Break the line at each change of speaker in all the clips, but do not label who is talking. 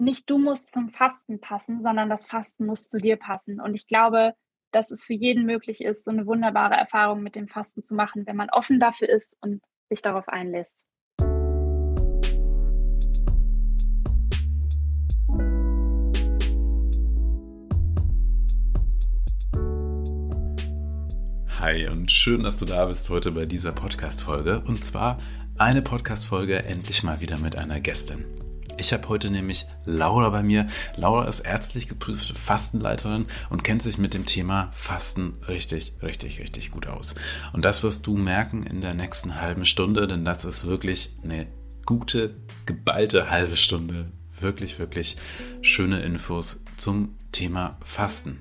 nicht du musst zum Fasten passen, sondern das Fasten muss zu dir passen. Und ich glaube, dass es für jeden möglich ist, so eine wunderbare Erfahrung mit dem Fasten zu machen, wenn man offen dafür ist und sich darauf einlässt.
Hi und schön, dass du da bist heute bei dieser Podcast-Folge. Und zwar eine Podcast-Folge endlich mal wieder mit einer Gästin. Ich habe heute nämlich Laura bei mir. Laura ist ärztlich geprüfte Fastenleiterin und kennt sich mit dem Thema Fasten richtig, richtig, richtig gut aus. Und das wirst du merken in der nächsten halben Stunde, denn das ist wirklich eine gute, geballte halbe Stunde. Wirklich, wirklich schöne Infos zum Thema Fasten.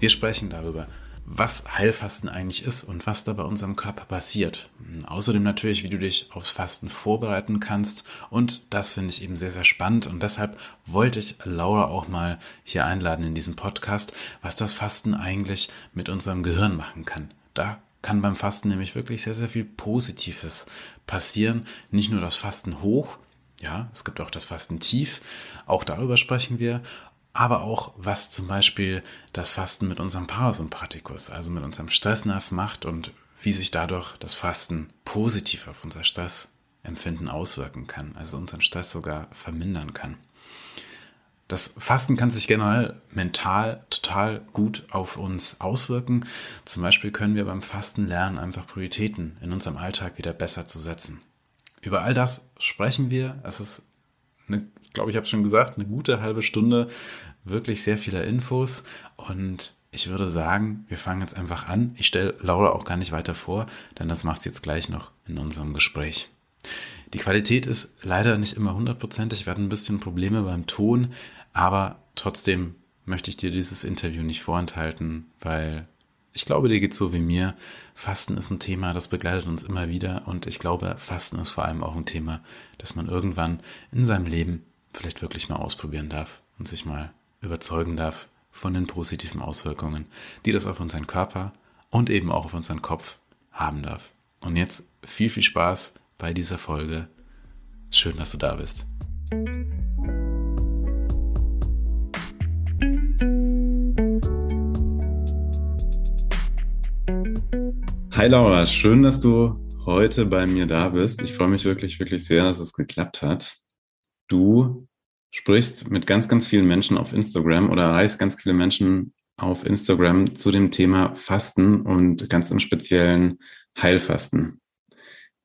Wir sprechen darüber, was Heilfasten eigentlich ist und was da bei unserem Körper passiert. Außerdem natürlich, wie du dich aufs Fasten vorbereiten kannst. Und das finde ich eben sehr, sehr spannend. Und deshalb wollte ich Laura auch mal hier einladen in diesen Podcast, was das Fasten eigentlich mit unserem Gehirn machen kann. Da kann beim Fasten nämlich wirklich sehr, sehr viel Positives passieren. Nicht nur das Fasten hoch, ja, es gibt auch das Fasten tief. Auch darüber sprechen wir aber auch was zum Beispiel das Fasten mit unserem Parasympathikus, also mit unserem Stressnerv macht und wie sich dadurch das Fasten positiv auf unser Stressempfinden auswirken kann, also unseren Stress sogar vermindern kann. Das Fasten kann sich generell mental total gut auf uns auswirken. Zum Beispiel können wir beim Fasten lernen, einfach Prioritäten in unserem Alltag wieder besser zu setzen. Über all das sprechen wir. Es ist eine, glaube, ich habe schon gesagt, eine gute halbe Stunde wirklich sehr viele Infos und ich würde sagen, wir fangen jetzt einfach an. Ich stelle Laura auch gar nicht weiter vor, denn das macht sie jetzt gleich noch in unserem Gespräch. Die Qualität ist leider nicht immer hundertprozentig, wir hatten ein bisschen Probleme beim Ton, aber trotzdem möchte ich dir dieses Interview nicht vorenthalten, weil ich glaube, dir geht so wie mir. Fasten ist ein Thema, das begleitet uns immer wieder und ich glaube, Fasten ist vor allem auch ein Thema, das man irgendwann in seinem Leben vielleicht wirklich mal ausprobieren darf und sich mal überzeugen darf von den positiven Auswirkungen, die das auf unseren Körper und eben auch auf unseren Kopf haben darf. Und jetzt viel, viel Spaß bei dieser Folge. Schön, dass du da bist. Hi Laura, schön, dass du heute bei mir da bist. Ich freue mich wirklich, wirklich sehr, dass es geklappt hat. Du sprichst mit ganz, ganz vielen Menschen auf Instagram oder erreichst ganz viele Menschen auf Instagram zu dem Thema Fasten und ganz im speziellen Heilfasten.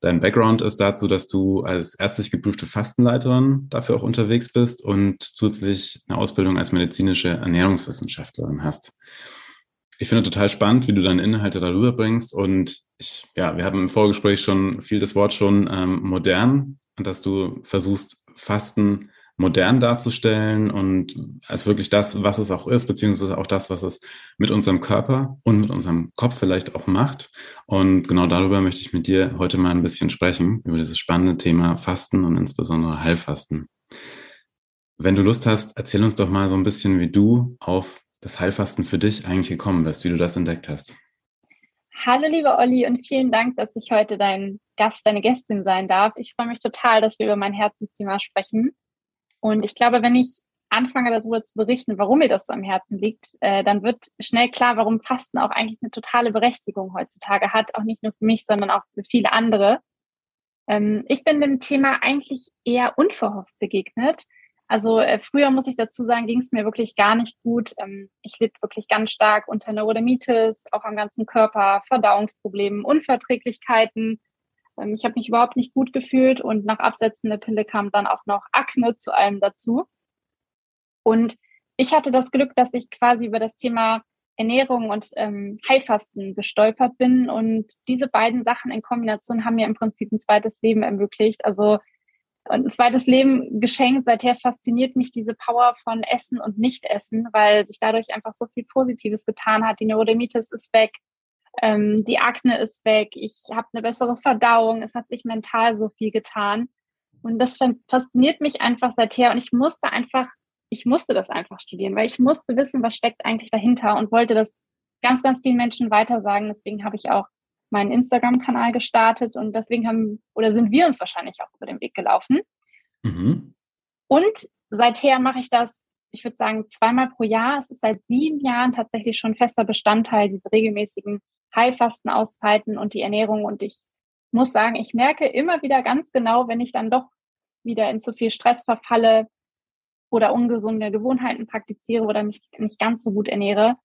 Dein Background ist dazu, dass du als ärztlich geprüfte Fastenleiterin dafür auch unterwegs bist und zusätzlich eine Ausbildung als medizinische Ernährungswissenschaftlerin hast. Ich finde total spannend, wie du deine Inhalte darüber bringst und ich, ja, wir haben im Vorgespräch schon viel das Wort schon ähm, modern, dass du versuchst, Fasten modern darzustellen und als wirklich das, was es auch ist, beziehungsweise auch das, was es mit unserem Körper und mit unserem Kopf vielleicht auch macht. Und genau darüber möchte ich mit dir heute mal ein bisschen sprechen, über dieses spannende Thema Fasten und insbesondere Heilfasten. Wenn du Lust hast, erzähl uns doch mal so ein bisschen, wie du auf das Heilfasten für dich eigentlich gekommen bist, wie du das entdeckt hast.
Hallo, lieber Olli, und vielen Dank, dass ich heute dein Gast, deine Gästin sein darf. Ich freue mich total, dass wir über mein Herzensthema sprechen. Und ich glaube, wenn ich anfange darüber zu berichten, warum mir das so am Herzen liegt, äh, dann wird schnell klar, warum Fasten auch eigentlich eine totale Berechtigung heutzutage hat, auch nicht nur für mich, sondern auch für viele andere. Ähm, ich bin dem Thema eigentlich eher unverhofft begegnet. Also äh, früher muss ich dazu sagen, ging es mir wirklich gar nicht gut. Ähm, ich litt wirklich ganz stark unter Neurodermitis, auch am ganzen Körper, Verdauungsproblemen, Unverträglichkeiten, ähm, ich habe mich überhaupt nicht gut gefühlt und nach Absetzen der Pille kam dann auch noch Akne zu allem dazu. Und ich hatte das Glück, dass ich quasi über das Thema Ernährung und ähm, Heilfasten gestolpert bin. Und diese beiden Sachen in Kombination haben mir im Prinzip ein zweites Leben ermöglicht. Also ein zweites Leben geschenkt. Seither fasziniert mich diese Power von Essen und Nicht-Essen, weil sich dadurch einfach so viel Positives getan hat. Die Neurodermitis ist weg ähm, die Akne ist weg, ich habe eine bessere Verdauung, es hat sich mental so viel getan. Und das fasziniert mich einfach seither. Und ich musste einfach, ich musste das einfach studieren, weil ich musste wissen, was steckt eigentlich dahinter und wollte das ganz, ganz vielen Menschen weitersagen. Deswegen habe ich auch meinen Instagram-Kanal gestartet und deswegen haben oder sind wir uns wahrscheinlich auch über den Weg gelaufen. Mhm. Und seither mache ich das, ich würde sagen, zweimal pro Jahr. Es ist seit sieben Jahren tatsächlich schon fester Bestandteil, diese regelmäßigen Heilfastenauszeiten und die Ernährung. Und ich muss sagen, ich merke immer wieder ganz genau, wenn ich dann doch wieder in zu viel Stress verfalle oder ungesunde Gewohnheiten praktiziere oder mich nicht ganz so gut ernähre,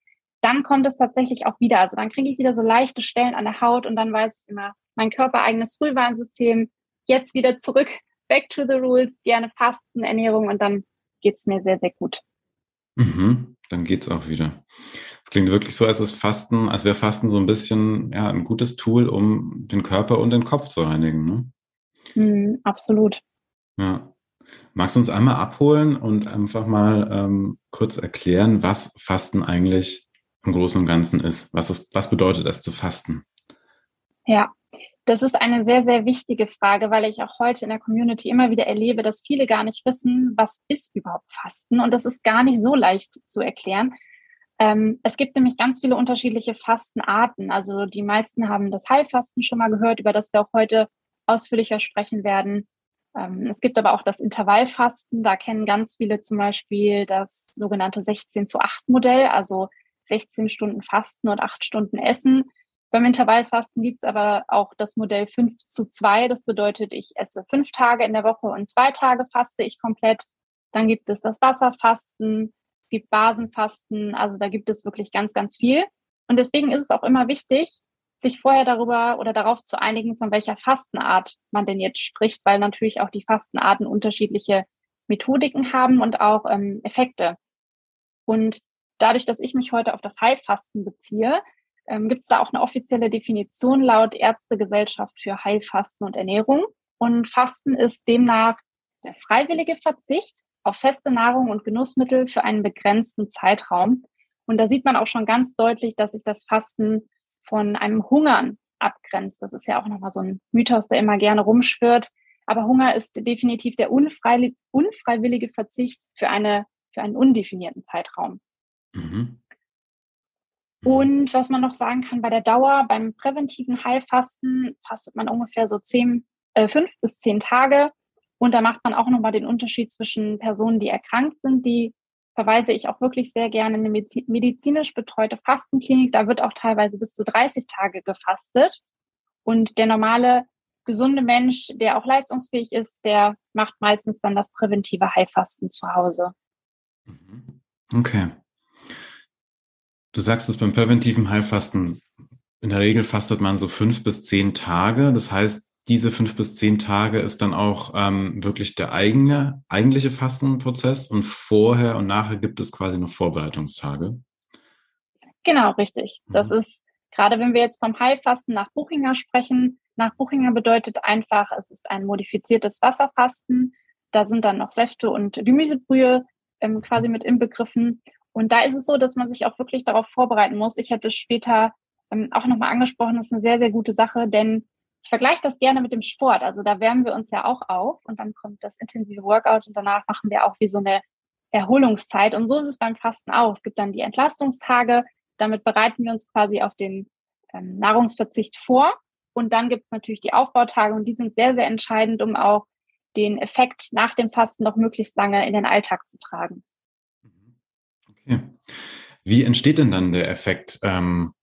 dann kommt es tatsächlich auch wieder. Also dann kriege ich wieder so leichte Stellen an der Haut und dann weiß ich immer, mein körpereigenes Frühwarnsystem, jetzt wieder zurück, back to the rules, gerne Fasten, Ernährung und dann geht es mir sehr, sehr gut.
Mhm, dann es auch wieder. Es klingt wirklich so, als ist Fasten, als wäre Fasten so ein bisschen ja, ein gutes Tool, um den Körper und den Kopf zu reinigen. Ne?
Mm, absolut.
Ja. Magst du uns einmal abholen und einfach mal ähm, kurz erklären, was Fasten eigentlich im Großen und Ganzen ist? Was, ist, was bedeutet es zu fasten?
Ja, das ist eine sehr, sehr wichtige Frage, weil ich auch heute in der Community immer wieder erlebe, dass viele gar nicht wissen, was ist überhaupt Fasten. Und das ist gar nicht so leicht zu erklären. Ähm, es gibt nämlich ganz viele unterschiedliche Fastenarten. Also die meisten haben das Heilfasten schon mal gehört, über das wir auch heute ausführlicher sprechen werden. Ähm, es gibt aber auch das Intervallfasten. Da kennen ganz viele zum Beispiel das sogenannte 16 zu 8 Modell, also 16 Stunden Fasten und 8 Stunden Essen. Beim Intervallfasten gibt es aber auch das Modell 5 zu 2. Das bedeutet, ich esse fünf Tage in der Woche und zwei Tage faste ich komplett. Dann gibt es das Wasserfasten, es gibt Basenfasten. Also da gibt es wirklich ganz, ganz viel. Und deswegen ist es auch immer wichtig, sich vorher darüber oder darauf zu einigen, von welcher Fastenart man denn jetzt spricht, weil natürlich auch die Fastenarten unterschiedliche Methodiken haben und auch ähm, Effekte. Und dadurch, dass ich mich heute auf das Heilfasten beziehe, ähm, gibt es da auch eine offizielle Definition laut Ärztegesellschaft für Heilfasten und Ernährung. Und Fasten ist demnach der freiwillige Verzicht auf feste Nahrung und Genussmittel für einen begrenzten Zeitraum. Und da sieht man auch schon ganz deutlich, dass sich das Fasten von einem Hungern abgrenzt. Das ist ja auch nochmal so ein Mythos, der immer gerne rumschwirrt. Aber Hunger ist definitiv der unfreiwillige Verzicht für, eine, für einen undefinierten Zeitraum. Mhm. Und was man noch sagen kann, bei der Dauer, beim präventiven Heilfasten fastet man ungefähr so zehn, äh, fünf bis zehn Tage. Und da macht man auch nochmal den Unterschied zwischen Personen, die erkrankt sind, die verweise ich auch wirklich sehr gerne in eine medizinisch betreute Fastenklinik. Da wird auch teilweise bis zu 30 Tage gefastet. Und der normale, gesunde Mensch, der auch leistungsfähig ist, der macht meistens dann das präventive Heilfasten zu Hause.
Mhm. Okay. Du sagst es beim präventiven Heilfasten, in der Regel fastet man so fünf bis zehn Tage. Das heißt, diese fünf bis zehn Tage ist dann auch ähm, wirklich der eigene, eigentliche Fastenprozess und vorher und nachher gibt es quasi noch Vorbereitungstage.
Genau, richtig. Mhm. Das ist gerade, wenn wir jetzt vom Heilfasten nach Buchinger sprechen. Nach Buchinger bedeutet einfach, es ist ein modifiziertes Wasserfasten. Da sind dann noch Säfte und Gemüsebrühe ähm, quasi mit inbegriffen. Und da ist es so, dass man sich auch wirklich darauf vorbereiten muss. Ich hätte später ähm, auch nochmal angesprochen, das ist eine sehr, sehr gute Sache, denn ich vergleiche das gerne mit dem Sport. Also da wärmen wir uns ja auch auf und dann kommt das intensive Workout und danach machen wir auch wie so eine Erholungszeit. Und so ist es beim Fasten auch. Es gibt dann die Entlastungstage. Damit bereiten wir uns quasi auf den ähm, Nahrungsverzicht vor. Und dann gibt es natürlich die Aufbautage und die sind sehr, sehr entscheidend, um auch den Effekt nach dem Fasten noch möglichst lange in den Alltag zu tragen.
Okay. Wie entsteht denn dann der Effekt ähm,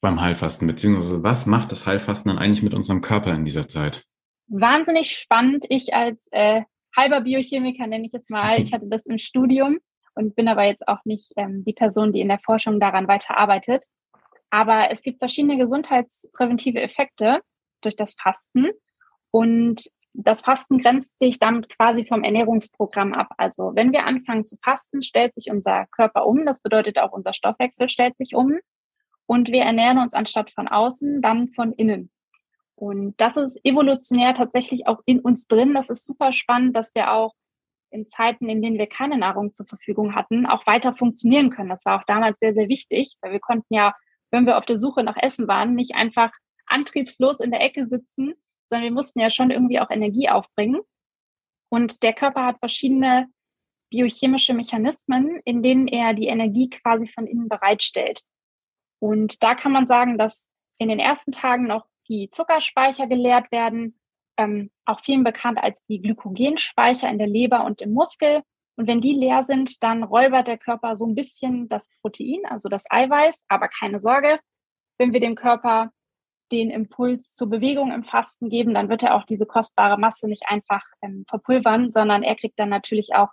beim Heilfasten, beziehungsweise was macht das Heilfasten dann eigentlich mit unserem Körper in dieser Zeit?
Wahnsinnig spannend. Ich als äh, halber Biochemiker nenne ich es mal, ich hatte das im Studium und bin aber jetzt auch nicht ähm, die Person, die in der Forschung daran weiterarbeitet. Aber es gibt verschiedene gesundheitspräventive Effekte durch das Fasten. Und das Fasten grenzt sich damit quasi vom Ernährungsprogramm ab. Also wenn wir anfangen zu fasten, stellt sich unser Körper um. Das bedeutet auch unser Stoffwechsel stellt sich um. Und wir ernähren uns anstatt von außen, dann von innen. Und das ist evolutionär tatsächlich auch in uns drin. Das ist super spannend, dass wir auch in Zeiten, in denen wir keine Nahrung zur Verfügung hatten, auch weiter funktionieren können. Das war auch damals sehr, sehr wichtig, weil wir konnten ja, wenn wir auf der Suche nach Essen waren, nicht einfach antriebslos in der Ecke sitzen, sondern wir mussten ja schon irgendwie auch Energie aufbringen. Und der Körper hat verschiedene biochemische Mechanismen, in denen er die Energie quasi von innen bereitstellt. Und da kann man sagen, dass in den ersten Tagen noch die Zuckerspeicher geleert werden, ähm, auch vielen bekannt als die Glykogenspeicher in der Leber und im Muskel. Und wenn die leer sind, dann räubert der Körper so ein bisschen das Protein, also das Eiweiß. Aber keine Sorge, wenn wir dem Körper den Impuls zur Bewegung im Fasten geben, dann wird er auch diese kostbare Masse nicht einfach ähm, verpulvern, sondern er kriegt dann natürlich auch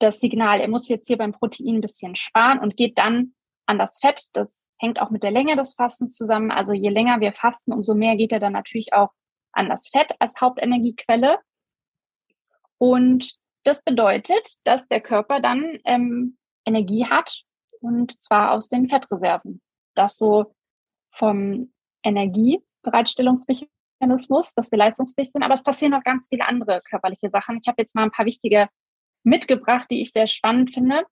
das Signal, er muss jetzt hier beim Protein ein bisschen sparen und geht dann an das Fett. Das hängt auch mit der Länge des Fastens zusammen. Also je länger wir fasten, umso mehr geht er dann natürlich auch an das Fett als Hauptenergiequelle. Und das bedeutet, dass der Körper dann ähm, Energie hat und zwar aus den Fettreserven. Das so vom Energiebereitstellungsmechanismus, dass wir leistungsfähig sind. Aber es passieren noch ganz viele andere körperliche Sachen. Ich habe jetzt mal ein paar wichtige mitgebracht, die ich sehr spannend finde.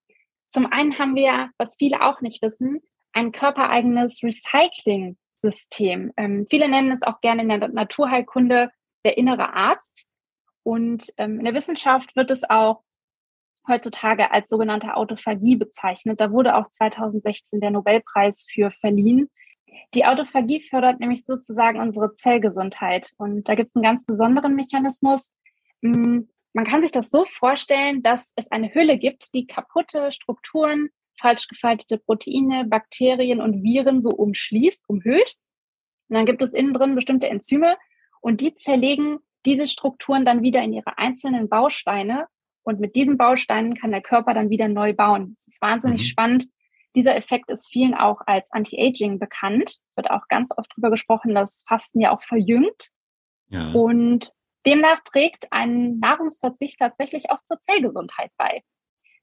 Zum einen haben wir, was viele auch nicht wissen, ein körpereigenes Recycling-System. Ähm, viele nennen es auch gerne in der Naturheilkunde der innere Arzt. Und ähm, in der Wissenschaft wird es auch heutzutage als sogenannte Autophagie bezeichnet. Da wurde auch 2016 der Nobelpreis für verliehen. Die Autophagie fördert nämlich sozusagen unsere Zellgesundheit. Und da gibt es einen ganz besonderen Mechanismus. Hm, man kann sich das so vorstellen, dass es eine Hülle gibt, die kaputte Strukturen, falsch gefaltete Proteine, Bakterien und Viren so umschließt, umhüllt. Und dann gibt es innen drin bestimmte Enzyme und die zerlegen diese Strukturen dann wieder in ihre einzelnen Bausteine. Und mit diesen Bausteinen kann der Körper dann wieder neu bauen. Das ist wahnsinnig mhm. spannend. Dieser Effekt ist vielen auch als Anti-Aging bekannt. Wird auch ganz oft darüber gesprochen, dass Fasten ja auch verjüngt. Ja. Und Demnach trägt ein Nahrungsverzicht tatsächlich auch zur Zellgesundheit bei.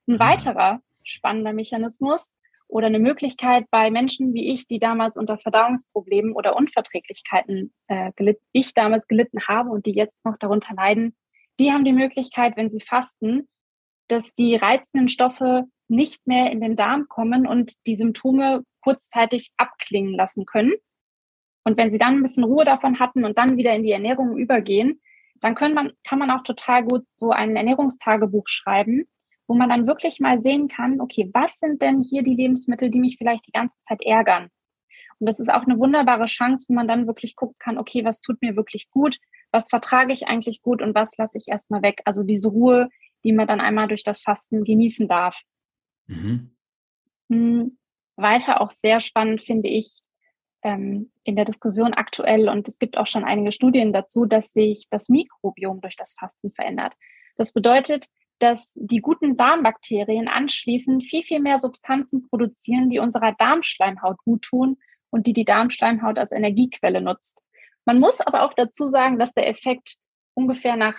Ein ah. weiterer spannender Mechanismus oder eine Möglichkeit bei Menschen wie ich, die damals unter Verdauungsproblemen oder Unverträglichkeiten äh, gelitten, ich damals gelitten habe und die jetzt noch darunter leiden, die haben die Möglichkeit, wenn sie fasten, dass die reizenden Stoffe nicht mehr in den Darm kommen und die Symptome kurzzeitig abklingen lassen können. Und wenn sie dann ein bisschen Ruhe davon hatten und dann wieder in die Ernährung übergehen, dann können man, kann man auch total gut so ein Ernährungstagebuch schreiben, wo man dann wirklich mal sehen kann, okay, was sind denn hier die Lebensmittel, die mich vielleicht die ganze Zeit ärgern? Und das ist auch eine wunderbare Chance, wo man dann wirklich gucken kann, okay, was tut mir wirklich gut, was vertrage ich eigentlich gut und was lasse ich erstmal weg. Also diese Ruhe, die man dann einmal durch das Fasten genießen darf. Mhm. Hm, weiter auch sehr spannend finde ich, ähm, in der Diskussion aktuell und es gibt auch schon einige Studien dazu, dass sich das Mikrobiom durch das Fasten verändert. Das bedeutet, dass die guten Darmbakterien anschließend viel, viel mehr Substanzen produzieren, die unserer Darmschleimhaut gut tun und die die Darmschleimhaut als Energiequelle nutzt. Man muss aber auch dazu sagen, dass der Effekt ungefähr nach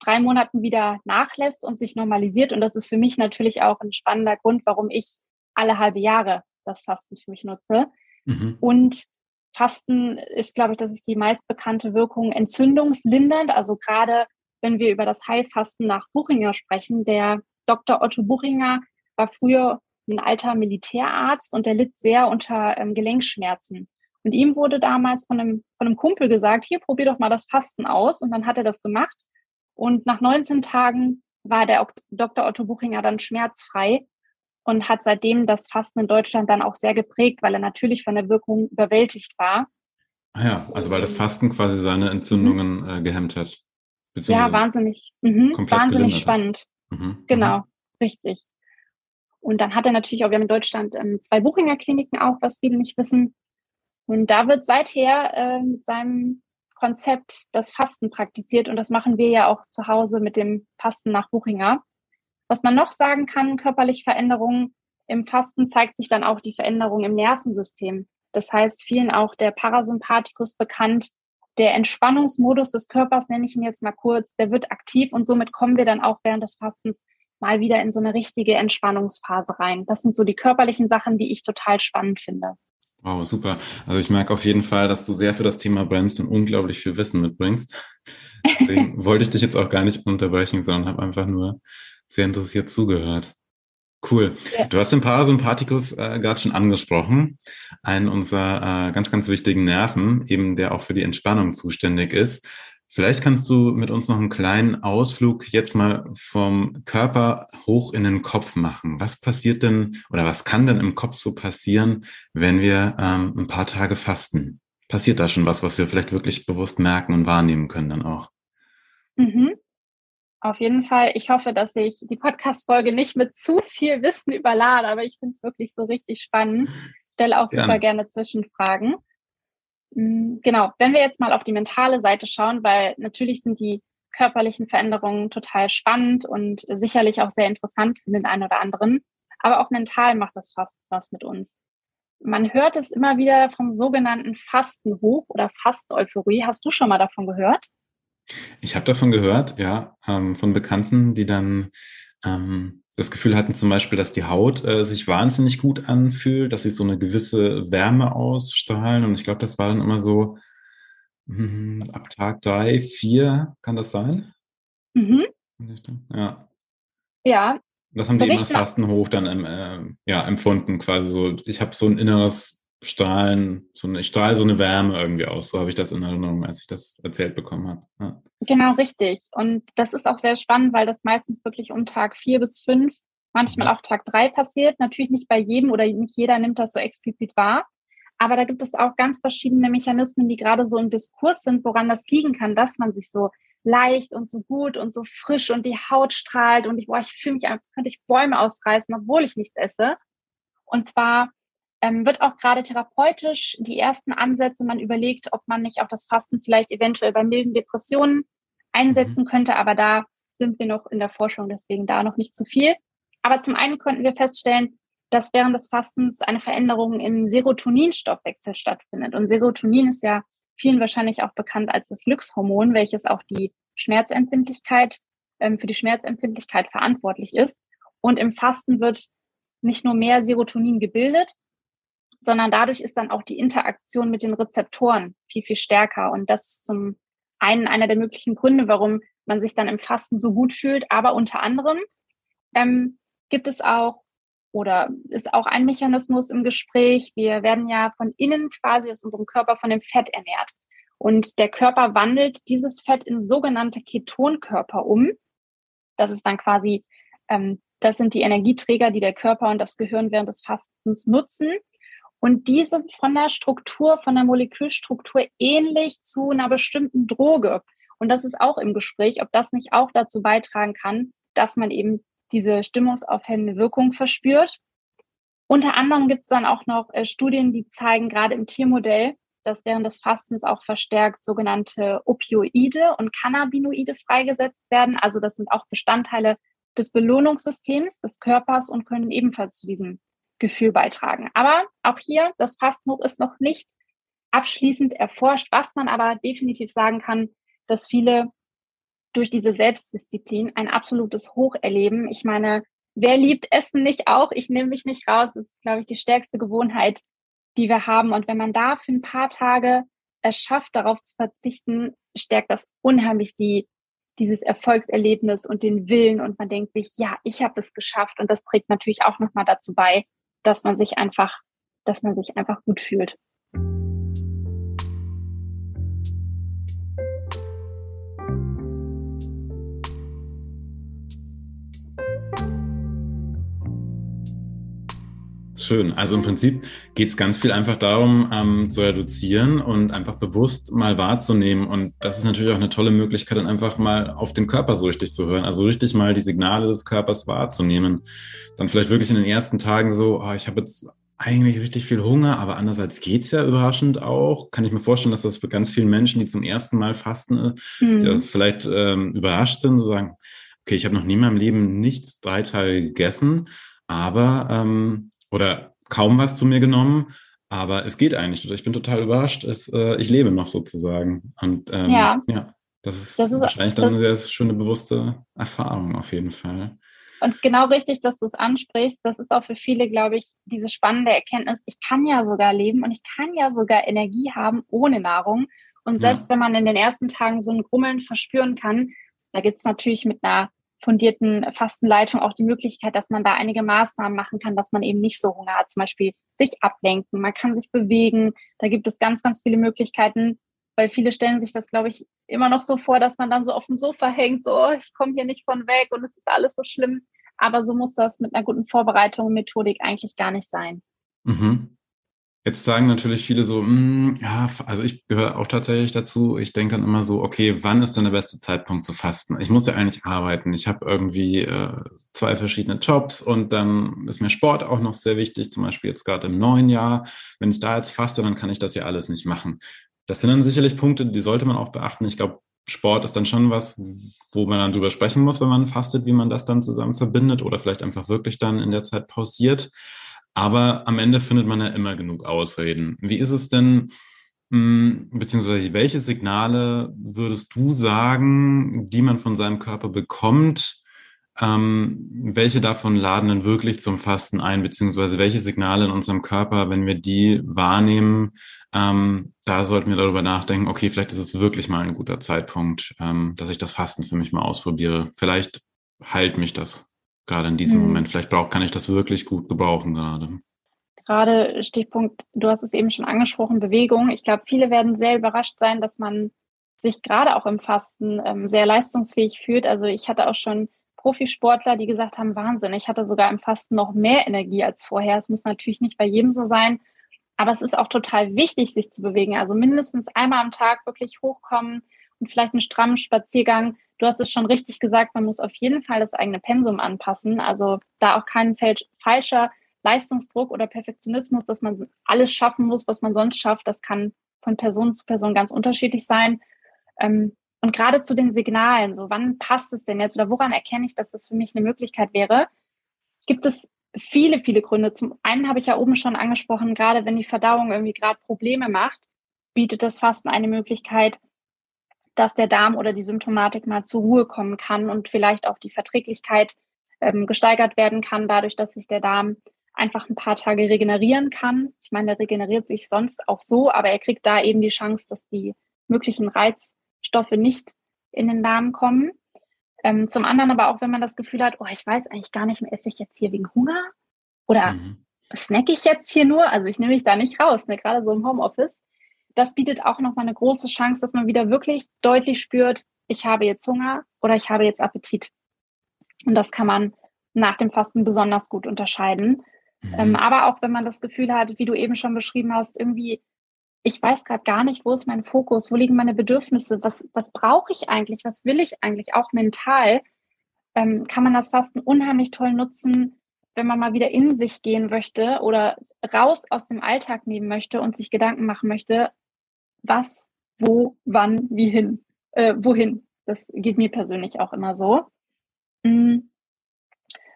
drei Monaten wieder nachlässt und sich normalisiert. Und das ist für mich natürlich auch ein spannender Grund, warum ich alle halbe Jahre das Fasten für mich nutze. Mhm. Und Fasten ist, glaube ich, das ist die meistbekannte Wirkung entzündungslindernd. Also gerade wenn wir über das Heilfasten nach Buchinger sprechen, der Dr. Otto Buchinger war früher ein alter Militärarzt und der litt sehr unter ähm, Gelenkschmerzen. Und ihm wurde damals von einem, von einem Kumpel gesagt, hier probier doch mal das Fasten aus. Und dann hat er das gemacht. Und nach 19 Tagen war der Dr. Otto Buchinger dann schmerzfrei und hat seitdem das Fasten in Deutschland dann auch sehr geprägt, weil er natürlich von der Wirkung überwältigt war.
Ah ja, also weil das Fasten quasi seine Entzündungen mhm. äh, gehemmt hat.
Ja, wahnsinnig, mhm, wahnsinnig spannend. Mhm. Genau, mhm. richtig. Und dann hat er natürlich auch, wir haben in Deutschland ähm, zwei Buchinger Kliniken auch, was viele nicht wissen. Und da wird seither äh, mit seinem Konzept das Fasten praktiziert und das machen wir ja auch zu Hause mit dem Fasten nach Buchinger. Was man noch sagen kann, körperliche Veränderungen im Fasten zeigt sich dann auch die Veränderung im Nervensystem. Das heißt, vielen auch der Parasympathikus bekannt. Der Entspannungsmodus des Körpers, nenne ich ihn jetzt mal kurz, der wird aktiv und somit kommen wir dann auch während des Fastens mal wieder in so eine richtige Entspannungsphase rein. Das sind so die körperlichen Sachen, die ich total spannend finde.
Wow, super. Also ich merke auf jeden Fall, dass du sehr für das Thema brennst und unglaublich viel Wissen mitbringst. Deswegen wollte ich dich jetzt auch gar nicht unterbrechen, sondern habe einfach nur sehr interessiert zugehört. Cool. Ja. Du hast den Parasympathikus äh, gerade schon angesprochen, einen unserer äh, ganz, ganz wichtigen Nerven, eben der auch für die Entspannung zuständig ist. Vielleicht kannst du mit uns noch einen kleinen Ausflug jetzt mal vom Körper hoch in den Kopf machen. Was passiert denn oder was kann denn im Kopf so passieren, wenn wir ähm, ein paar Tage fasten? Passiert da schon was, was wir vielleicht wirklich bewusst merken und wahrnehmen können dann auch?
Mhm. Auf jeden Fall. Ich hoffe, dass ich die Podcast-Folge nicht mit zu viel Wissen überlade, aber ich finde es wirklich so richtig spannend. Stelle auch gerne. super gerne Zwischenfragen. Mm, genau, wenn wir jetzt mal auf die mentale Seite schauen, weil natürlich sind die körperlichen Veränderungen total spannend und sicherlich auch sehr interessant für den einen oder anderen, aber auch mental macht das fast was mit uns. Man hört es immer wieder vom sogenannten Fastenhoch oder Fast-Euphorie. Hast du schon mal davon gehört?
Ich habe davon gehört, ja, ähm, von Bekannten, die dann ähm, das Gefühl hatten zum Beispiel, dass die Haut äh, sich wahnsinnig gut anfühlt, dass sie so eine gewisse Wärme ausstrahlen. Und ich glaube, das war dann immer so mh, ab Tag drei, vier, kann das sein?
Mhm.
Ja.
Ja.
Das haben die immer das Fastenhoch dann äh, ja, empfunden, quasi so. Ich habe so ein inneres strahlen, so eine, ich strahle so eine Wärme irgendwie aus. So habe ich das in Erinnerung, als ich das erzählt bekommen habe. Ja.
Genau, richtig. Und das ist auch sehr spannend, weil das meistens wirklich um Tag vier bis fünf, manchmal auch Tag drei passiert. Natürlich nicht bei jedem oder nicht jeder nimmt das so explizit wahr. Aber da gibt es auch ganz verschiedene Mechanismen, die gerade so im Diskurs sind, woran das liegen kann, dass man sich so leicht und so gut und so frisch und die Haut strahlt und ich, boah, ich fühle mich als könnte ich Bäume ausreißen, obwohl ich nichts esse. Und zwar ähm, wird auch gerade therapeutisch die ersten Ansätze, man überlegt, ob man nicht auch das Fasten vielleicht eventuell bei milden Depressionen einsetzen mhm. könnte, aber da sind wir noch in der Forschung, deswegen da noch nicht zu viel. Aber zum einen konnten wir feststellen, dass während des Fastens eine Veränderung im Serotoninstoffwechsel stattfindet. Und Serotonin ist ja vielen wahrscheinlich auch bekannt als das Glückshormon, welches auch die Schmerzempfindlichkeit, ähm, für die Schmerzempfindlichkeit verantwortlich ist. Und im Fasten wird nicht nur mehr Serotonin gebildet, sondern dadurch ist dann auch die Interaktion mit den Rezeptoren viel, viel stärker. Und das ist zum einen einer der möglichen Gründe, warum man sich dann im Fasten so gut fühlt. Aber unter anderem ähm, gibt es auch oder ist auch ein Mechanismus im Gespräch. Wir werden ja von innen quasi aus unserem Körper von dem Fett ernährt. Und der Körper wandelt dieses Fett in sogenannte Ketonkörper um. Das ist dann quasi, ähm, das sind die Energieträger, die der Körper und das Gehirn während des Fastens nutzen. Und die sind von der Struktur, von der Molekülstruktur ähnlich zu einer bestimmten Droge. Und das ist auch im Gespräch, ob das nicht auch dazu beitragen kann, dass man eben diese stimmungsaufhellende Wirkung verspürt. Unter anderem gibt es dann auch noch äh, Studien, die zeigen, gerade im Tiermodell, dass während des Fastens auch verstärkt sogenannte Opioide und Cannabinoide freigesetzt werden. Also das sind auch Bestandteile des Belohnungssystems des Körpers und können ebenfalls zu diesem Gefühl beitragen. Aber auch hier, das Fastenhoch ist noch nicht abschließend erforscht. Was man aber definitiv sagen kann, dass viele durch diese Selbstdisziplin ein absolutes Hoch erleben. Ich meine, wer liebt Essen nicht auch? Ich nehme mich nicht raus. Das ist, glaube ich, die stärkste Gewohnheit, die wir haben. Und wenn man da für ein paar Tage es schafft, darauf zu verzichten, stärkt das unheimlich die, dieses Erfolgserlebnis und den Willen. Und man denkt sich, ja, ich habe es geschafft. Und das trägt natürlich auch nochmal dazu bei, dass man sich einfach, dass man sich einfach gut fühlt.
Schön. Also im Prinzip geht es ganz viel einfach darum, ähm, zu reduzieren und einfach bewusst mal wahrzunehmen. Und das ist natürlich auch eine tolle Möglichkeit, dann einfach mal auf den Körper so richtig zu hören. Also richtig mal die Signale des Körpers wahrzunehmen. Dann vielleicht wirklich in den ersten Tagen so, oh, ich habe jetzt eigentlich richtig viel Hunger, aber andererseits geht's ja überraschend auch. Kann ich mir vorstellen, dass das für ganz vielen Menschen, die zum ersten Mal fasten, mhm. die vielleicht ähm, überrascht sind, so sagen, okay, ich habe noch nie in meinem Leben nichts drei Tage gegessen, aber ähm, oder kaum was zu mir genommen, aber es geht eigentlich. Ich bin total überrascht. Es, äh, ich lebe noch sozusagen. Und ähm, ja. ja, das ist, das ist wahrscheinlich dann eine sehr schöne, bewusste Erfahrung auf jeden Fall.
Und genau richtig, dass du es ansprichst. Das ist auch für viele, glaube ich, diese spannende Erkenntnis. Ich kann ja sogar leben und ich kann ja sogar Energie haben ohne Nahrung. Und selbst ja. wenn man in den ersten Tagen so ein Grummeln verspüren kann, da gibt es natürlich mit einer fundierten Fastenleitung auch die Möglichkeit, dass man da einige Maßnahmen machen kann, dass man eben nicht so Hunger hat. Zum Beispiel sich ablenken, man kann sich bewegen. Da gibt es ganz, ganz viele Möglichkeiten, weil viele stellen sich das, glaube ich, immer noch so vor, dass man dann so auf dem Sofa hängt, so, oh, ich komme hier nicht von weg und es ist alles so schlimm. Aber so muss das mit einer guten Vorbereitung und Methodik eigentlich gar nicht sein.
Mhm. Jetzt sagen natürlich viele so, mm, ja, also ich gehöre auch tatsächlich dazu. Ich denke dann immer so, okay, wann ist denn der beste Zeitpunkt zu fasten? Ich muss ja eigentlich arbeiten. Ich habe irgendwie äh, zwei verschiedene Jobs und dann ist mir Sport auch noch sehr wichtig, zum Beispiel jetzt gerade im neuen Jahr. Wenn ich da jetzt faste, dann kann ich das ja alles nicht machen. Das sind dann sicherlich Punkte, die sollte man auch beachten. Ich glaube, Sport ist dann schon was, wo man dann drüber sprechen muss, wenn man fastet, wie man das dann zusammen verbindet oder vielleicht einfach wirklich dann in der Zeit pausiert. Aber am Ende findet man ja immer genug Ausreden. Wie ist es denn, hm, beziehungsweise welche Signale würdest du sagen, die man von seinem Körper bekommt, ähm, welche davon laden denn wirklich zum Fasten ein, beziehungsweise welche Signale in unserem Körper, wenn wir die wahrnehmen, ähm, da sollten wir darüber nachdenken, okay, vielleicht ist es wirklich mal ein guter Zeitpunkt, ähm, dass ich das Fasten für mich mal ausprobiere. Vielleicht heilt mich das gerade in diesem hm. Moment. Vielleicht brauch, kann ich das wirklich gut gebrauchen gerade.
Gerade Stichpunkt, du hast es eben schon angesprochen, Bewegung. Ich glaube, viele werden sehr überrascht sein, dass man sich gerade auch im Fasten ähm, sehr leistungsfähig fühlt. Also ich hatte auch schon Profisportler, die gesagt haben, Wahnsinn, ich hatte sogar im Fasten noch mehr Energie als vorher. Es muss natürlich nicht bei jedem so sein, aber es ist auch total wichtig, sich zu bewegen. Also mindestens einmal am Tag wirklich hochkommen und vielleicht einen strammen Spaziergang Du hast es schon richtig gesagt, man muss auf jeden Fall das eigene Pensum anpassen. Also da auch kein falscher Leistungsdruck oder Perfektionismus, dass man alles schaffen muss, was man sonst schafft. Das kann von Person zu Person ganz unterschiedlich sein. Ähm, und gerade zu den Signalen, so wann passt es denn jetzt oder woran erkenne ich, dass das für mich eine Möglichkeit wäre, gibt es viele, viele Gründe. Zum einen habe ich ja oben schon angesprochen, gerade wenn die Verdauung irgendwie gerade Probleme macht, bietet das Fasten eine Möglichkeit, dass der Darm oder die Symptomatik mal zur Ruhe kommen kann und vielleicht auch die Verträglichkeit ähm, gesteigert werden kann, dadurch, dass sich der Darm einfach ein paar Tage regenerieren kann. Ich meine, der regeneriert sich sonst auch so, aber er kriegt da eben die Chance, dass die möglichen Reizstoffe nicht in den Darm kommen. Ähm, zum anderen aber auch, wenn man das Gefühl hat, oh, ich weiß eigentlich gar nicht mehr, esse ich jetzt hier wegen Hunger oder mhm. snack ich jetzt hier nur? Also ich nehme mich da nicht raus, ne? gerade so im Homeoffice das bietet auch nochmal eine große Chance, dass man wieder wirklich deutlich spürt, ich habe jetzt Hunger oder ich habe jetzt Appetit. Und das kann man nach dem Fasten besonders gut unterscheiden. Mhm. Ähm, aber auch wenn man das Gefühl hat, wie du eben schon beschrieben hast, irgendwie, ich weiß gerade gar nicht, wo ist mein Fokus, wo liegen meine Bedürfnisse, was, was brauche ich eigentlich, was will ich eigentlich, auch mental, ähm, kann man das Fasten unheimlich toll nutzen, wenn man mal wieder in sich gehen möchte oder raus aus dem Alltag nehmen möchte und sich Gedanken machen möchte, was, wo, wann, wie hin, äh, wohin. Das geht mir persönlich auch immer so. Mhm.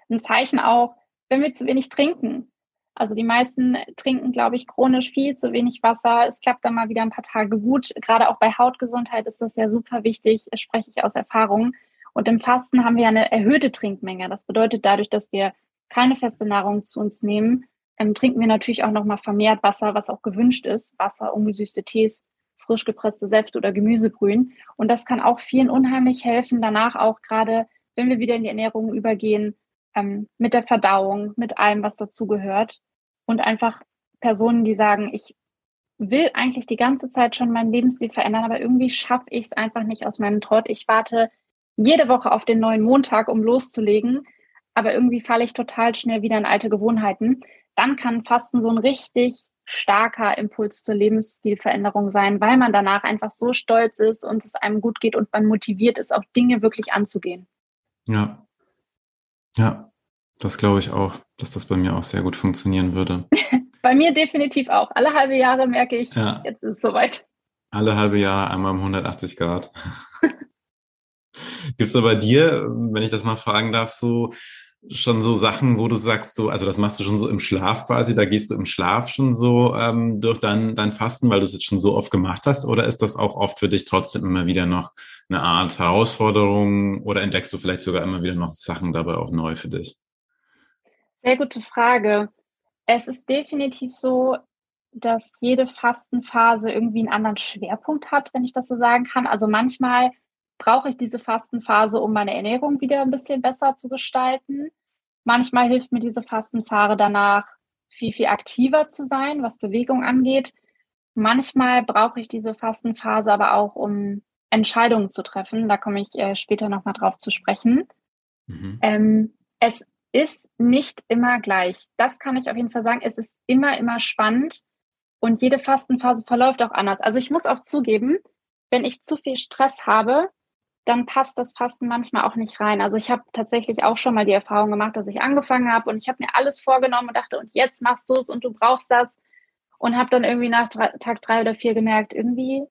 Ein Zeichen auch, wenn wir zu wenig trinken. Also die meisten trinken, glaube ich, chronisch viel zu wenig Wasser. Es klappt dann mal wieder ein paar Tage gut. Gerade auch bei Hautgesundheit ist das ja super wichtig, das spreche ich aus Erfahrung. Und im Fasten haben wir eine erhöhte Trinkmenge. Das bedeutet dadurch, dass wir keine feste Nahrung zu uns nehmen, ähm, trinken wir natürlich auch nochmal vermehrt Wasser, was auch gewünscht ist. Wasser, ungesüßte Tees, frisch gepresste Säfte oder Gemüsebrühen. Und das kann auch vielen unheimlich helfen, danach auch gerade, wenn wir wieder in die Ernährung übergehen, ähm, mit der Verdauung, mit allem, was dazugehört. Und einfach Personen, die sagen, ich will eigentlich die ganze Zeit schon meinen Lebensstil verändern, aber irgendwie schaffe ich es einfach nicht aus meinem Trott. Ich warte jede Woche auf den neuen Montag, um loszulegen, aber irgendwie falle ich total schnell wieder in alte Gewohnheiten. Dann kann Fasten so ein richtig starker Impuls zur Lebensstilveränderung sein, weil man danach einfach so stolz ist und es einem gut geht und man motiviert ist, auch Dinge wirklich anzugehen.
Ja. Ja, das glaube ich auch, dass das bei mir auch sehr gut funktionieren würde.
bei mir definitiv auch. Alle halbe Jahre merke ich, ja. jetzt ist es soweit.
Alle halbe Jahre einmal um 180 Grad. Gibt es da bei dir, wenn ich das mal fragen darf, so schon so Sachen, wo du sagst, so, also das machst du schon so im Schlaf quasi, da gehst du im Schlaf schon so ähm, durch dein, dein Fasten, weil du es jetzt schon so oft gemacht hast, oder ist das auch oft für dich trotzdem immer wieder noch eine Art Herausforderung oder entdeckst du vielleicht sogar immer wieder noch Sachen dabei auch neu für dich?
Sehr gute Frage. Es ist definitiv so, dass jede Fastenphase irgendwie einen anderen Schwerpunkt hat, wenn ich das so sagen kann. Also manchmal brauche ich diese Fastenphase, um meine Ernährung wieder ein bisschen besser zu gestalten. Manchmal hilft mir diese Fastenphase danach, viel, viel aktiver zu sein, was Bewegung angeht. Manchmal brauche ich diese Fastenphase aber auch, um Entscheidungen zu treffen. Da komme ich äh, später nochmal drauf zu sprechen. Mhm. Ähm, es ist nicht immer gleich. Das kann ich auf jeden Fall sagen. Es ist immer, immer spannend. Und jede Fastenphase verläuft auch anders. Also ich muss auch zugeben, wenn ich zu viel Stress habe, dann passt das Fasten manchmal auch nicht rein. Also ich habe tatsächlich auch schon mal die Erfahrung gemacht, dass ich angefangen habe und ich habe mir alles vorgenommen und dachte, und jetzt machst du es und du brauchst das. Und habe dann irgendwie nach drei, Tag drei oder vier gemerkt, irgendwie,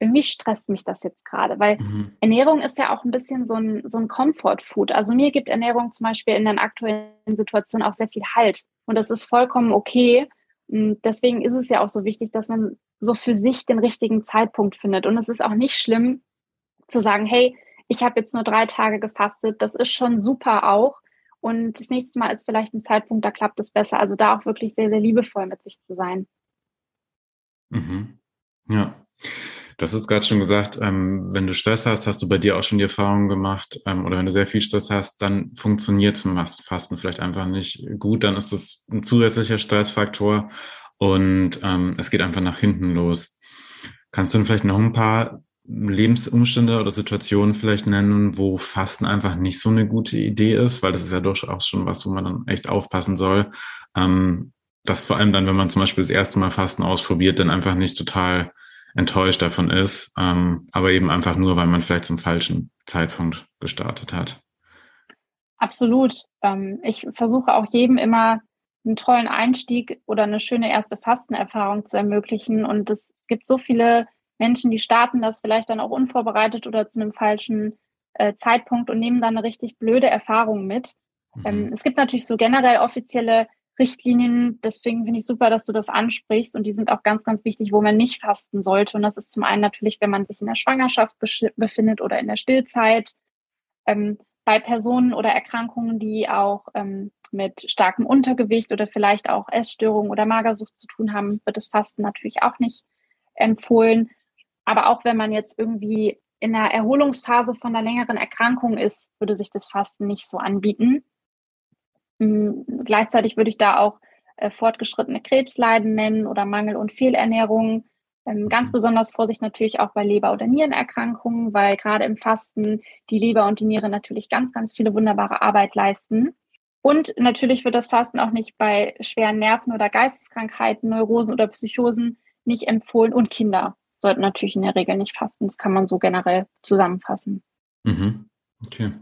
irgendwie stresst mich das jetzt gerade. Weil mhm. Ernährung ist ja auch ein bisschen so ein, so ein Comfort-Food. Also mir gibt Ernährung zum Beispiel in den aktuellen Situationen auch sehr viel Halt. Und das ist vollkommen okay. Und deswegen ist es ja auch so wichtig, dass man so für sich den richtigen Zeitpunkt findet. Und es ist auch nicht schlimm, zu sagen, hey, ich habe jetzt nur drei Tage gefastet, das ist schon super auch. Und das nächste Mal ist vielleicht ein Zeitpunkt, da klappt es besser. Also da auch wirklich sehr, sehr liebevoll mit sich zu sein.
Mhm. Ja. Du hast es gerade schon gesagt, ähm, wenn du Stress hast, hast du bei dir auch schon die Erfahrung gemacht, ähm, oder wenn du sehr viel Stress hast, dann funktioniert Fasten vielleicht einfach nicht gut, dann ist das ein zusätzlicher Stressfaktor und ähm, es geht einfach nach hinten los. Kannst du vielleicht noch ein paar Lebensumstände oder Situationen vielleicht nennen, wo Fasten einfach nicht so eine gute Idee ist, weil das ist ja durchaus schon was, wo man dann echt aufpassen soll. Ähm, dass vor allem dann, wenn man zum Beispiel das erste Mal Fasten ausprobiert, dann einfach nicht total enttäuscht davon ist, ähm, aber eben einfach nur, weil man vielleicht zum falschen Zeitpunkt gestartet hat.
Absolut. Ähm, ich versuche auch jedem immer einen tollen Einstieg oder eine schöne erste Fastenerfahrung zu ermöglichen. Und es gibt so viele Menschen, die starten das vielleicht dann auch unvorbereitet oder zu einem falschen äh, Zeitpunkt und nehmen dann eine richtig blöde Erfahrung mit. Mhm. Ähm, es gibt natürlich so generell offizielle Richtlinien, deswegen finde ich super, dass du das ansprichst und die sind auch ganz, ganz wichtig, wo man nicht fasten sollte. Und das ist zum einen natürlich, wenn man sich in der Schwangerschaft befindet oder in der Stillzeit. Ähm, bei Personen oder Erkrankungen, die auch ähm, mit starkem Untergewicht oder vielleicht auch Essstörungen oder Magersucht zu tun haben, wird das Fasten natürlich auch nicht empfohlen. Aber auch wenn man jetzt irgendwie in einer Erholungsphase von einer längeren Erkrankung ist, würde sich das Fasten nicht so anbieten. Mhm. Gleichzeitig würde ich da auch äh, fortgeschrittene Krebsleiden nennen oder Mangel- und Fehlernährung. Ähm, ganz besonders Vorsicht natürlich auch bei Leber- oder Nierenerkrankungen, weil gerade im Fasten die Leber und die Niere natürlich ganz, ganz viele wunderbare Arbeit leisten. Und natürlich wird das Fasten auch nicht bei schweren Nerven- oder Geisteskrankheiten, Neurosen oder Psychosen nicht empfohlen und Kinder sollten natürlich in der Regel nicht fasten. Das kann man so generell zusammenfassen.
Mhm. Okay.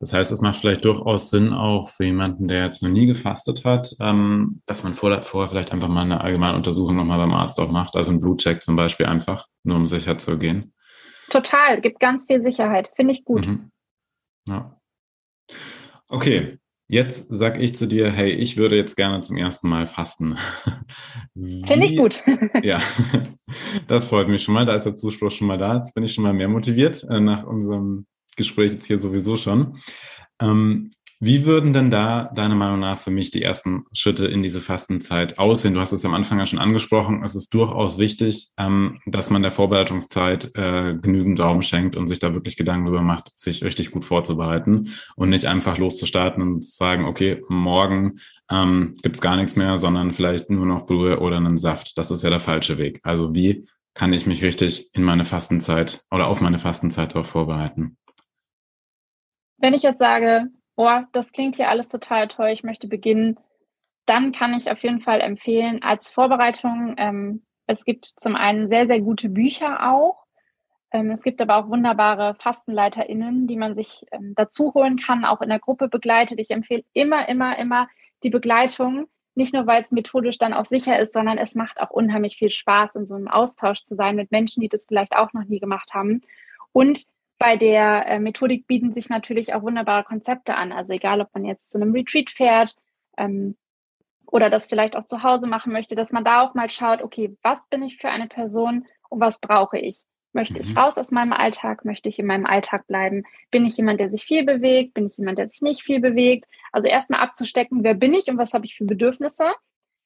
Das heißt, es macht vielleicht durchaus Sinn, auch für jemanden, der jetzt noch nie gefastet hat, ähm, dass man vorher, vorher vielleicht einfach mal eine allgemeine Untersuchung nochmal beim Arzt auch macht, also einen Blutcheck zum Beispiel einfach, nur um sicher zu gehen.
Total, gibt ganz viel Sicherheit, finde ich gut. Mhm.
Ja. Okay, Jetzt sag ich zu dir, hey, ich würde jetzt gerne zum ersten Mal fasten.
Finde ich gut.
ja, das freut mich schon mal. Da ist der Zuspruch schon mal da. Jetzt bin ich schon mal mehr motiviert äh, nach unserem Gespräch jetzt hier sowieso schon. Ähm, wie würden denn da deiner Meinung nach für mich die ersten Schritte in diese Fastenzeit aussehen? Du hast es am Anfang ja schon angesprochen. Es ist durchaus wichtig, ähm, dass man der Vorbereitungszeit äh, genügend Raum schenkt und sich da wirklich Gedanken darüber macht, sich richtig gut vorzubereiten und nicht einfach loszustarten und sagen, okay, morgen ähm, gibt gar nichts mehr, sondern vielleicht nur noch Brühe oder einen Saft. Das ist ja der falsche Weg. Also wie kann ich mich richtig in meine Fastenzeit oder auf meine Fastenzeit darauf vorbereiten?
Wenn ich jetzt sage, oh, das klingt hier alles total toll, ich möchte beginnen, dann kann ich auf jeden Fall empfehlen, als Vorbereitung, ähm, es gibt zum einen sehr, sehr gute Bücher auch. Ähm, es gibt aber auch wunderbare FastenleiterInnen, die man sich ähm, dazu holen kann, auch in der Gruppe begleitet. Ich empfehle immer, immer, immer die Begleitung. Nicht nur, weil es methodisch dann auch sicher ist, sondern es macht auch unheimlich viel Spaß, in so einem Austausch zu sein mit Menschen, die das vielleicht auch noch nie gemacht haben. Und bei der äh, Methodik bieten sich natürlich auch wunderbare Konzepte an. Also egal, ob man jetzt zu einem Retreat fährt ähm, oder das vielleicht auch zu Hause machen möchte, dass man da auch mal schaut, okay, was bin ich für eine Person und was brauche ich? Möchte mhm. ich raus aus meinem Alltag? Möchte ich in meinem Alltag bleiben? Bin ich jemand, der sich viel bewegt? Bin ich jemand, der sich nicht viel bewegt? Also erstmal abzustecken, wer bin ich und was habe ich für Bedürfnisse?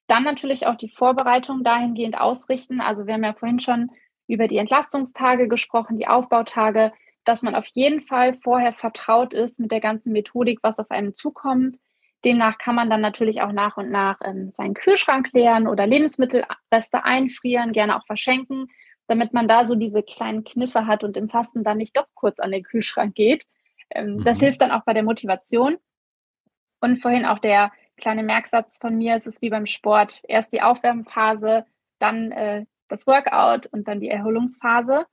Dann natürlich auch die Vorbereitung dahingehend ausrichten. Also wir haben ja vorhin schon über die Entlastungstage gesprochen, die Aufbautage dass man auf jeden Fall vorher vertraut ist mit der ganzen Methodik, was auf einem zukommt. Demnach kann man dann natürlich auch nach und nach ähm, seinen Kühlschrank leeren oder Lebensmittelreste einfrieren, gerne auch verschenken, damit man da so diese kleinen Kniffe hat und im Fasten dann nicht doch kurz an den Kühlschrank geht. Ähm, mhm. Das hilft dann auch bei der Motivation. Und vorhin auch der kleine Merksatz von mir, es ist wie beim Sport. Erst die Aufwärmphase, dann äh, das Workout und dann die Erholungsphase.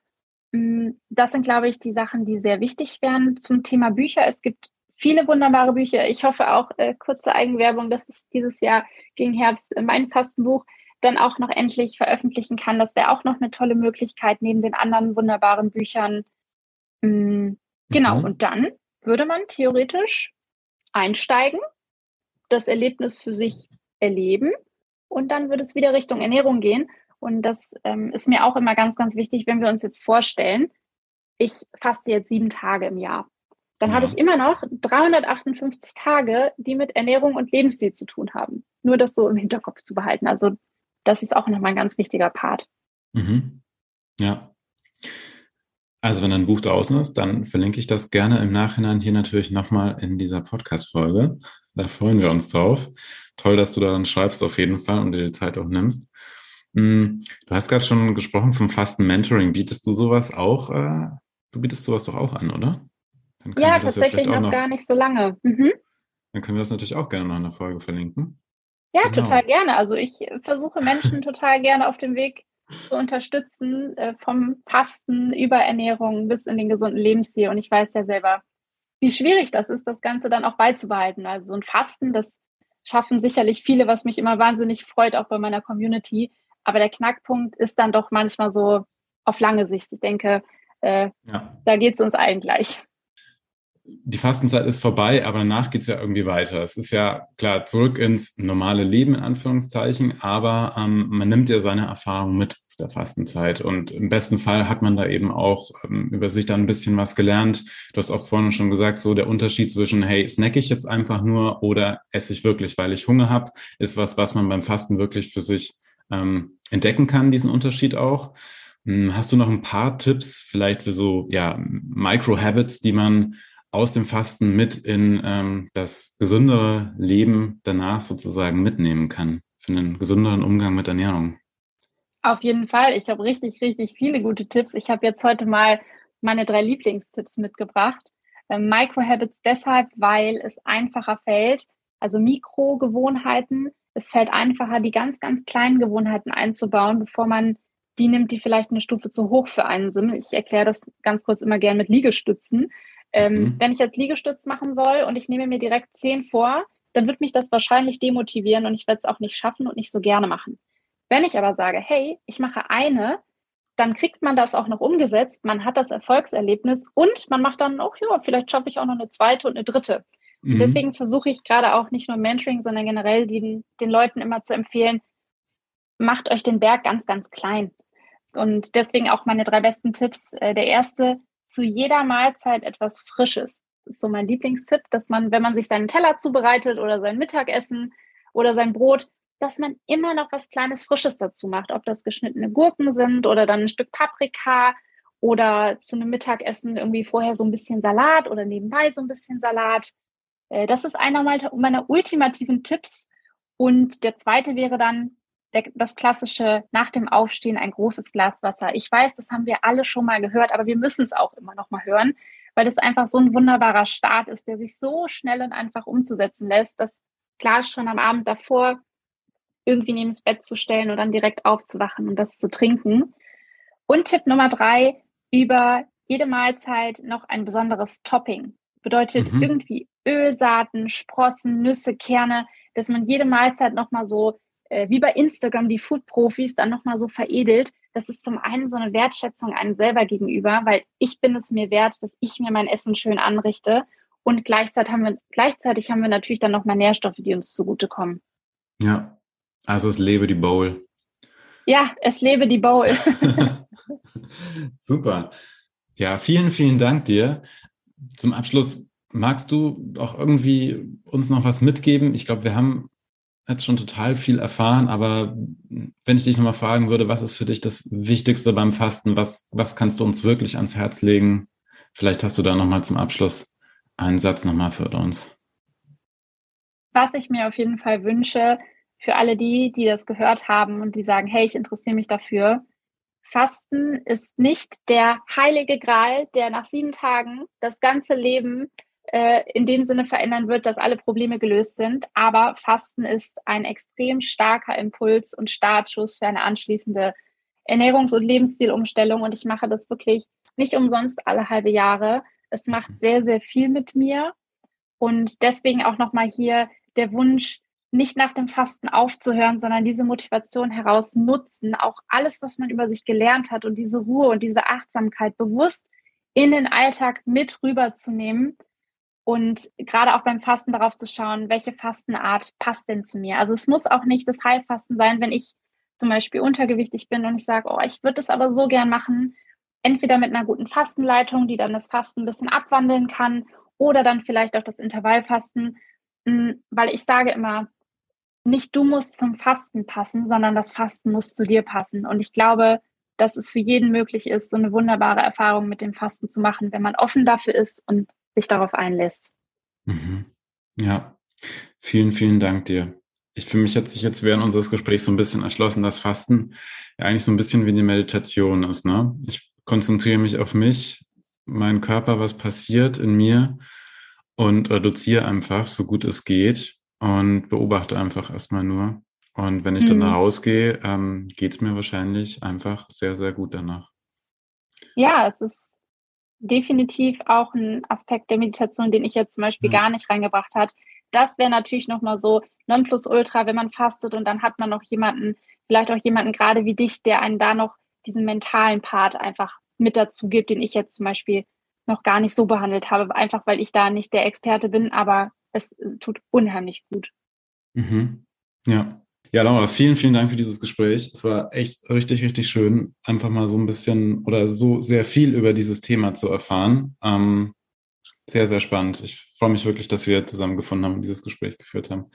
Mm, das sind, glaube ich, die Sachen, die sehr wichtig wären zum Thema Bücher. Es gibt viele wunderbare Bücher. Ich hoffe auch, äh, kurze Eigenwerbung, dass ich dieses Jahr gegen Herbst mein Fastenbuch dann auch noch endlich veröffentlichen kann. Das wäre auch noch eine tolle Möglichkeit neben den anderen wunderbaren Büchern. Mm, genau, mhm. und dann würde man theoretisch einsteigen, das Erlebnis für sich erleben und dann würde es wieder Richtung Ernährung gehen. Und das ähm, ist mir auch immer ganz, ganz wichtig, wenn wir uns jetzt vorstellen, ich faste jetzt sieben Tage im Jahr. Dann ja. habe ich immer noch 358 Tage, die mit Ernährung und Lebensstil zu tun haben. Nur das so im Hinterkopf zu behalten. Also das ist auch nochmal ein ganz wichtiger Part.
Mhm. Ja. Also wenn ein Buch draußen ist, dann verlinke ich das gerne im Nachhinein hier natürlich nochmal in dieser Podcast-Folge. Da freuen wir uns drauf. Toll, dass du da dann schreibst auf jeden Fall und dir die Zeit auch nimmst. Hm, du hast gerade schon gesprochen vom Fasten Mentoring. Bietest du sowas auch? Äh, du bietest sowas doch auch an, oder?
Ja, tatsächlich ja noch, noch, gar nicht so lange. Mhm.
Dann können wir das natürlich auch gerne noch in der Folge verlinken.
Ja, genau. total gerne. Also ich versuche Menschen total gerne auf dem Weg zu unterstützen, äh, vom Fasten über Ernährung bis in den gesunden Lebensstil. Und ich weiß ja selber, wie schwierig das ist, das Ganze dann auch beizubehalten. Also so ein Fasten, das schaffen sicherlich viele, was mich immer wahnsinnig freut, auch bei meiner Community. Aber der Knackpunkt ist dann doch manchmal so auf lange Sicht. Ich denke, äh, ja. da geht es uns allen gleich
die Fastenzeit ist vorbei, aber danach geht es ja irgendwie weiter. Es ist ja klar zurück ins normale Leben in Anführungszeichen, aber ähm, man nimmt ja seine Erfahrung mit aus der Fastenzeit und im besten Fall hat man da eben auch ähm, über sich dann ein bisschen was gelernt. Du hast auch vorhin schon gesagt, so der Unterschied zwischen, hey, snack ich jetzt einfach nur oder esse ich wirklich, weil ich Hunger habe, ist was, was man beim Fasten wirklich für sich ähm, entdecken kann, diesen Unterschied auch. Hm, hast du noch ein paar Tipps vielleicht für so ja, Micro-Habits, die man aus dem Fasten mit in ähm, das gesündere Leben danach sozusagen mitnehmen kann, für einen gesünderen Umgang mit Ernährung?
Auf jeden Fall. Ich habe richtig, richtig viele gute Tipps. Ich habe jetzt heute mal meine drei Lieblingstipps mitgebracht. Ähm, Microhabits deshalb, weil es einfacher fällt, also Mikrogewohnheiten. Es fällt einfacher, die ganz, ganz kleinen Gewohnheiten einzubauen, bevor man die nimmt, die vielleicht eine Stufe zu hoch für einen sind. Ich erkläre das ganz kurz immer gern mit Liegestützen. Ähm, mhm. Wenn ich jetzt Liegestütz machen soll und ich nehme mir direkt zehn vor, dann wird mich das wahrscheinlich demotivieren und ich werde es auch nicht schaffen und nicht so gerne machen. Wenn ich aber sage, hey, ich mache eine, dann kriegt man das auch noch umgesetzt, man hat das Erfolgserlebnis und man macht dann auch, ja, vielleicht schaffe ich auch noch eine zweite und eine dritte. Mhm. deswegen versuche ich gerade auch nicht nur Mentoring, sondern generell den, den Leuten immer zu empfehlen, macht euch den Berg ganz, ganz klein. Und deswegen auch meine drei besten Tipps. Äh, der erste, zu jeder Mahlzeit etwas Frisches. Das ist so mein Lieblingstipp, dass man, wenn man sich seinen Teller zubereitet oder sein Mittagessen oder sein Brot, dass man immer noch was kleines Frisches dazu macht. Ob das geschnittene Gurken sind oder dann ein Stück Paprika oder zu einem Mittagessen irgendwie vorher so ein bisschen Salat oder nebenbei so ein bisschen Salat. Äh, das ist einer meiner ultimativen Tipps. Und der zweite wäre dann, der, das klassische nach dem Aufstehen ein großes Glas Wasser. Ich weiß, das haben wir alle schon mal gehört, aber wir müssen es auch immer noch mal hören, weil es einfach so ein wunderbarer Start ist, der sich so schnell und einfach umzusetzen lässt, das Glas schon am Abend davor irgendwie neben das Bett zu stellen und dann direkt aufzuwachen und das zu trinken. Und Tipp Nummer drei, über jede Mahlzeit noch ein besonderes Topping. Bedeutet mhm. irgendwie Ölsaaten, Sprossen, Nüsse, Kerne, dass man jede Mahlzeit nochmal so äh, wie bei Instagram die Food-Profis dann nochmal so veredelt. Das ist zum einen so eine Wertschätzung einem selber gegenüber, weil ich bin es mir wert, dass ich mir mein Essen schön anrichte. Und gleichzeitig haben wir, gleichzeitig haben wir natürlich dann nochmal Nährstoffe, die uns zugutekommen.
Ja, also es lebe die Bowl.
Ja, es lebe die Bowl.
Super. Ja, vielen, vielen Dank dir. Zum Abschluss, magst du auch irgendwie uns noch was mitgeben? Ich glaube, wir haben jetzt schon total viel erfahren, aber wenn ich dich nochmal fragen würde, was ist für dich das Wichtigste beim Fasten? Was, was kannst du uns wirklich ans Herz legen? Vielleicht hast du da nochmal zum Abschluss einen Satz nochmal für uns.
Was ich mir auf jeden Fall wünsche, für alle die, die das gehört haben und die sagen, hey, ich interessiere mich dafür, Fasten ist nicht der heilige Gral, der nach sieben Tagen das ganze Leben äh, in dem Sinne verändern wird, dass alle Probleme gelöst sind. Aber Fasten ist ein extrem starker Impuls und Startschuss für eine anschließende Ernährungs- und Lebensstilumstellung. Und ich mache das wirklich nicht umsonst alle halbe Jahre. Es macht sehr, sehr viel mit mir. Und deswegen auch nochmal hier der Wunsch, nicht nach dem Fasten aufzuhören, sondern diese Motivation heraus nutzen, auch alles, was man über sich gelernt hat und diese Ruhe und diese Achtsamkeit bewusst in den Alltag mit rüberzunehmen und gerade auch beim Fasten darauf zu schauen, welche Fastenart passt denn zu mir. Also es muss auch nicht das Heilfasten sein, wenn ich zum Beispiel untergewichtig bin und ich sage, oh, ich würde das aber so gern machen, entweder mit einer guten Fastenleitung, die dann das Fasten ein bisschen abwandeln kann, oder dann vielleicht auch das Intervallfasten, hm, weil ich sage immer, nicht du musst zum Fasten passen, sondern das Fasten muss zu dir passen. Und ich glaube, dass es für jeden möglich ist, so eine wunderbare Erfahrung mit dem Fasten zu machen, wenn man offen dafür ist und sich darauf einlässt.
Mhm. Ja, vielen, vielen Dank dir. Ich für mich hat sich jetzt während unseres Gesprächs so ein bisschen erschlossen, dass Fasten ja eigentlich so ein bisschen wie eine Meditation ist. Ne? Ich konzentriere mich auf mich, meinen Körper, was passiert in mir und reduziere einfach, so gut es geht, und beobachte einfach erstmal nur. Und wenn ich dann mhm. rausgehe, ähm, geht es mir wahrscheinlich einfach sehr, sehr gut danach.
Ja, es ist definitiv auch ein Aspekt der Meditation, den ich jetzt zum Beispiel mhm. gar nicht reingebracht hat. Das wäre natürlich nochmal so Nonplusultra, wenn man fastet und dann hat man noch jemanden, vielleicht auch jemanden gerade wie dich, der einen da noch diesen mentalen Part einfach mit dazu gibt, den ich jetzt zum Beispiel noch gar nicht so behandelt habe, einfach weil ich da nicht der Experte bin, aber es äh, tut unheimlich gut.
Mhm. Ja. Ja, Laura, vielen, vielen Dank für dieses Gespräch. Es war echt richtig, richtig schön, einfach mal so ein bisschen oder so sehr viel über dieses Thema zu erfahren. Ähm, sehr, sehr spannend. Ich freue mich wirklich, dass wir zusammengefunden haben und dieses Gespräch geführt haben.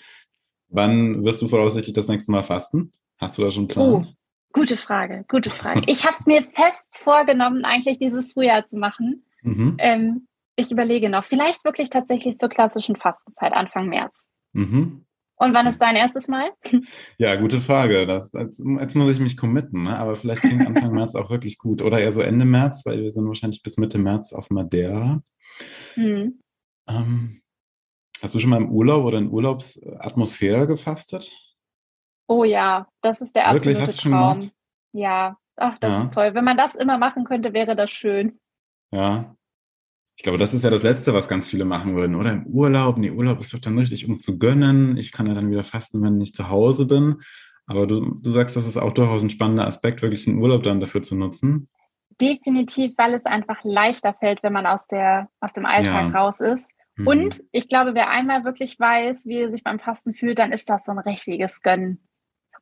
Wann wirst du voraussichtlich das nächste Mal fasten? Hast du da schon einen Plan?
Oh, gute Frage, gute Frage. ich habe es mir fest vorgenommen, eigentlich dieses Frühjahr zu machen. Mhm. Ähm, ich überlege noch, vielleicht wirklich tatsächlich zur klassischen Fastenzeit Anfang März. Mhm. Und wann ist dein erstes Mal?
Ja, gute Frage. Das, das, jetzt muss ich mich committen, ne? aber vielleicht klingt Anfang März auch wirklich gut. Oder eher so Ende März, weil wir sind wahrscheinlich bis Mitte März auf Madeira. Mhm. Ähm, hast du schon mal im Urlaub oder in Urlaubsatmosphäre gefastet?
Oh ja, das ist der absolute Wirklich? Hast du. Schon Ja, ach, das ja. ist toll. Wenn man das immer machen könnte, wäre das schön.
Ja, ich glaube, das ist ja das Letzte, was ganz viele machen würden, oder? Im Urlaub. Nee, Urlaub ist doch dann richtig, um zu gönnen. Ich kann ja dann wieder fasten, wenn ich zu Hause bin. Aber du, du sagst, das ist auch durchaus ein spannender Aspekt, wirklich den Urlaub dann dafür zu nutzen.
Definitiv, weil es einfach leichter fällt, wenn man aus, der, aus dem Alltag ja. raus ist. Mhm. Und ich glaube, wer einmal wirklich weiß, wie er sich beim Fasten fühlt, dann ist das so ein richtiges Gönnen.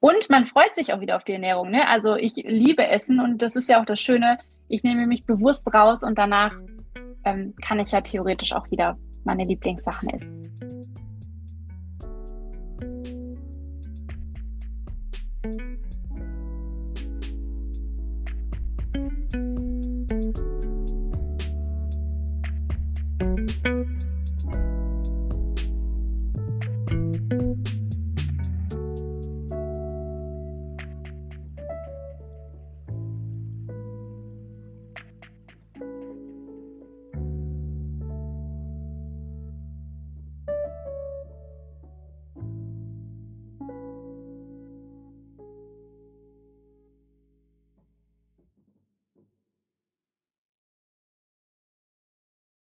Und man freut sich auch wieder auf die Ernährung. Ne? Also ich liebe Essen und das ist ja auch das Schöne. Ich nehme mich bewusst raus und danach ähm, kann ich ja theoretisch auch wieder meine Lieblingssachen essen.